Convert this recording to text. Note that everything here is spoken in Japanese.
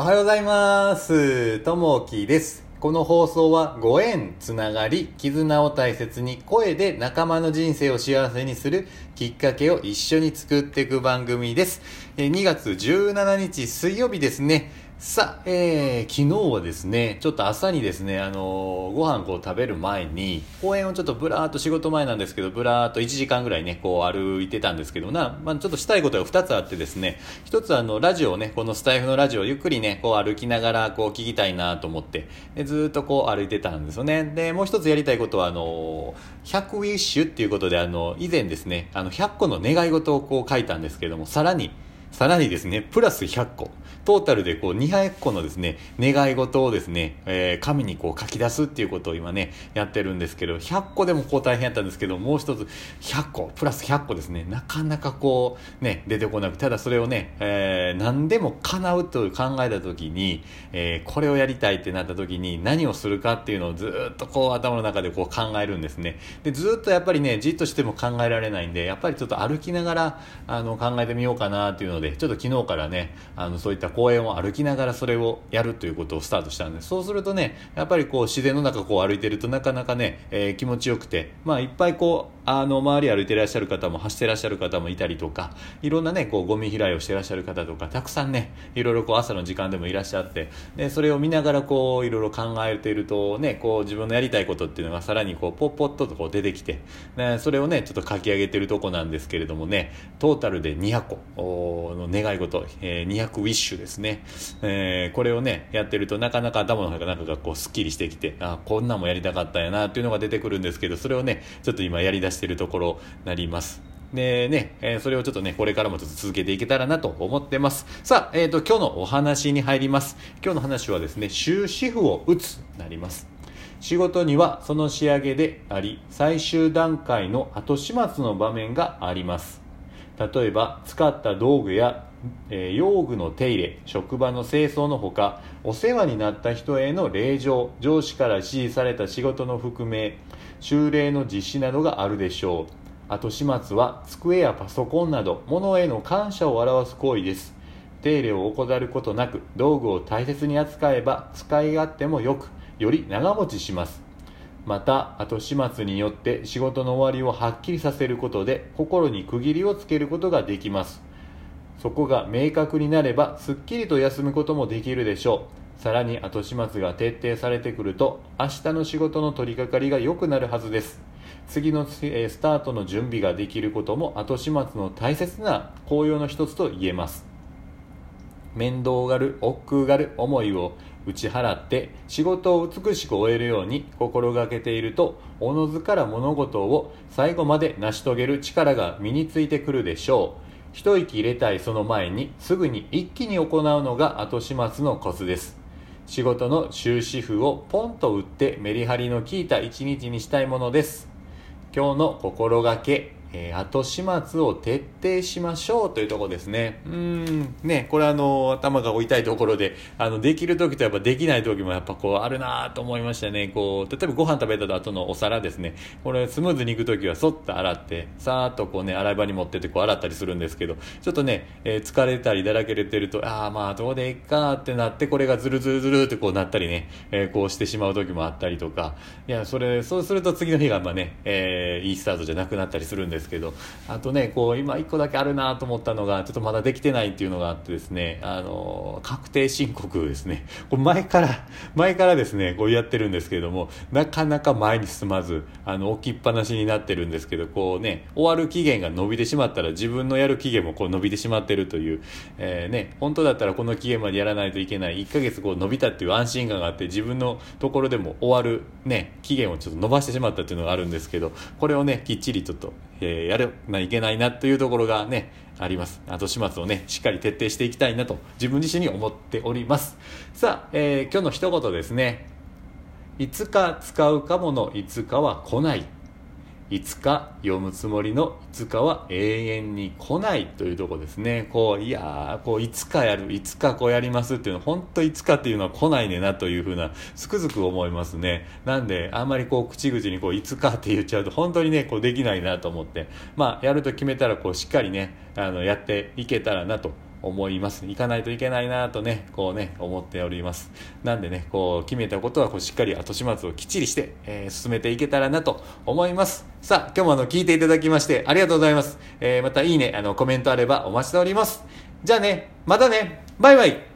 おはようございます。ともきです。この放送はご縁、つながり、絆を大切に声で仲間の人生を幸せにするきっかけを一緒に作っていく番組です。2月17日水曜日ですね。さあ、えー、昨日はですね、ちょっと朝にですね、あのーご飯こう食べる前に、公園をちょっとブラーっと仕事前なんですけど、ブラーっと1時間ぐらいね、こう歩いてたんですけどな、まあ、ちょっとしたいことが2つあってですね、1つあの、ラジオをね、このスタイフのラジオをゆっくりね、こう歩きながらこう聞きたいなと思って、でずっとこう歩いてたんですよね。で、もう1つやりたいことは、あのー、100ウィッシュっていうことで、あの、以前ですね、あの、100個の願い事をこう書いたんですけども、さらに、さらにですね、プラス100個。トータルでこう200個のですね、願い事をですね、えー紙にこう書き出すっていうことを今ね、やってるんですけど、100個でもこう大変やったんですけど、もう一つ100個、プラス100個ですね、なかなかこう、ね、出てこなくただそれをね、えー何でも叶うという考えた時に、えーこれをやりたいってなった時に何をするかっていうのをずっとこう頭の中でこう考えるんですね。で、ずっとやっぱりね、じっとしても考えられないんで、やっぱりちょっと歩きながら、あの、考えてみようかなっていうのので、ちょっと昨日からね、あの、そういった公園を歩きながらそれをやるということをスタートしたんで、そうするとね、やっぱりこう自然の中こう歩いてるとなかなかね、えー気持ちよくて、まあいっぱいこう、あの、周り歩いてらっしゃる方も走ってらっしゃる方もいたりとか、いろんなね、こう、ゴミ拾いをしてらっしゃる方とか、たくさんね、いろいろこう、朝の時間でもいらっしゃって、で、それを見ながらこう、いろいろ考えているとね、こう、自分のやりたいことっていうのがさらにこう、ポッポッとこう出てきて、ね、それをね、ちょっと書き上げてるとこなんですけれどもね、トータルで200個の願い事、えー200ウィッシュですね、えーこれをね、やってるとなかなか頭の中がこう、スッキリしてきて、あ、こんなんもやりたかったんやなっていうのが出てくるんですけど、それをね、ちょっと今やり出してるところになります。でね、えーそれをちょっとね、これからもちょっと続けていけたらなと思ってます。さあ、えっ、と、今日のお話に入ります。今日の話はですね、終止符を打つなります。仕事にはその仕上げであり、最終段階の後始末の場面があります。例えば使った道具や、えー用具の手入れ職場の清掃のほかお世話になった人への礼状上司から指示された仕事の覆名修例の実施などがあるでしょう。後始末は机やパソコンなど物への感謝を表す行為です。手入れを怠ることなく道具を大切に扱えば使い勝手もよくより長持ちします。また後始末によって仕事の終わりをはっきりさせることで心に区切りをつけることができます。そこが明確になればすっきりと休むこともできるでしょう。さらに後始末が徹底されてくると明日の仕事の取り掛かりが良くなるはずです。次のスタートの準備ができることも後始末の大切な効用の一つと言えます。面倒がる億劫がる思いを打ち払って仕事を美しく終えるように心がけているとおのずから物事を最後まで成し遂げる力が身についてくるでしょう。一息入れたいその前にすぐに一気に行うのが後始末のコツです。仕事の終止符をポンと打ってメリハリの効いた一日にしたいものです。今日の心がけ、えー後始末を徹底しましょうというところですね。うん、ね、これあの、頭が痛いところで、あの、できる時とやっぱできない時もやっぱこうあるなと思いましたね。こう、例えばご飯食べた後のお皿ですね。これスムーズにいく時はそっと洗って、さーっとこうね、洗い場に持ってってこう洗ったりするんですけど、ちょっとね、えー疲れたりだらけれてると、ああまあどうでいいかってなって、これがズルズルズルってこうなったりね、えーこうしてしまう時もあったりとか、いや、それ、そうすると次の日がまあね、えーいいスタートじゃなくなったりするんですですけど、あとね、こう、今一個だけあるなと思ったのが、ちょっとまだできてないっていうのがあってですね、あの、確定申告ですね。これ前から、前からですね、こうやってるんですけども、なかなか前に進まず、あの、置きっぱなしになってるんですけど、こうね、終わる期限が伸びてしまったら自分のやる期限もこう伸びてしまってるという、えーね、本当だったらこの期限までやらないといけない、1ヶ月こう伸びたっていう安心感があって、自分のところでも終わるね、期限をちょっと伸ばしてしまったっていうのがあるんですけど、これをね、きっちりちょっと、えーやらないといけないなというところがね、あります。後始末をね、しっかり徹底していきたいなと、自分自身に思っております。さあ、えー今日の一言ですね。いつか使うかものいつかは来ない。いつか読むつもりのいつかは永遠に来ないというとこですね。こう、いやー、こう、いつかやる、いつかこうやりますっていうのは、本当いつかっていうのは来ないねなというふうな、つくづく思いますね。なんで、あんまりこう、口々にこう、いつかって言っちゃうと、本当にね、こう、できないなと思って、まあ、やると決めたら、こう、しっかりね、あの、やっていけたらなと思います行かないといけないなとねこうね思っております。なんでねこう決めたことはこうしっかり後始末をきっちりして、えー、進めていけたらなと思います。さあ今日もあの聞いていただきましてありがとうございます、えー、またいいねあのコメントあればお待ちしております。じゃあねまたね。バイバイ。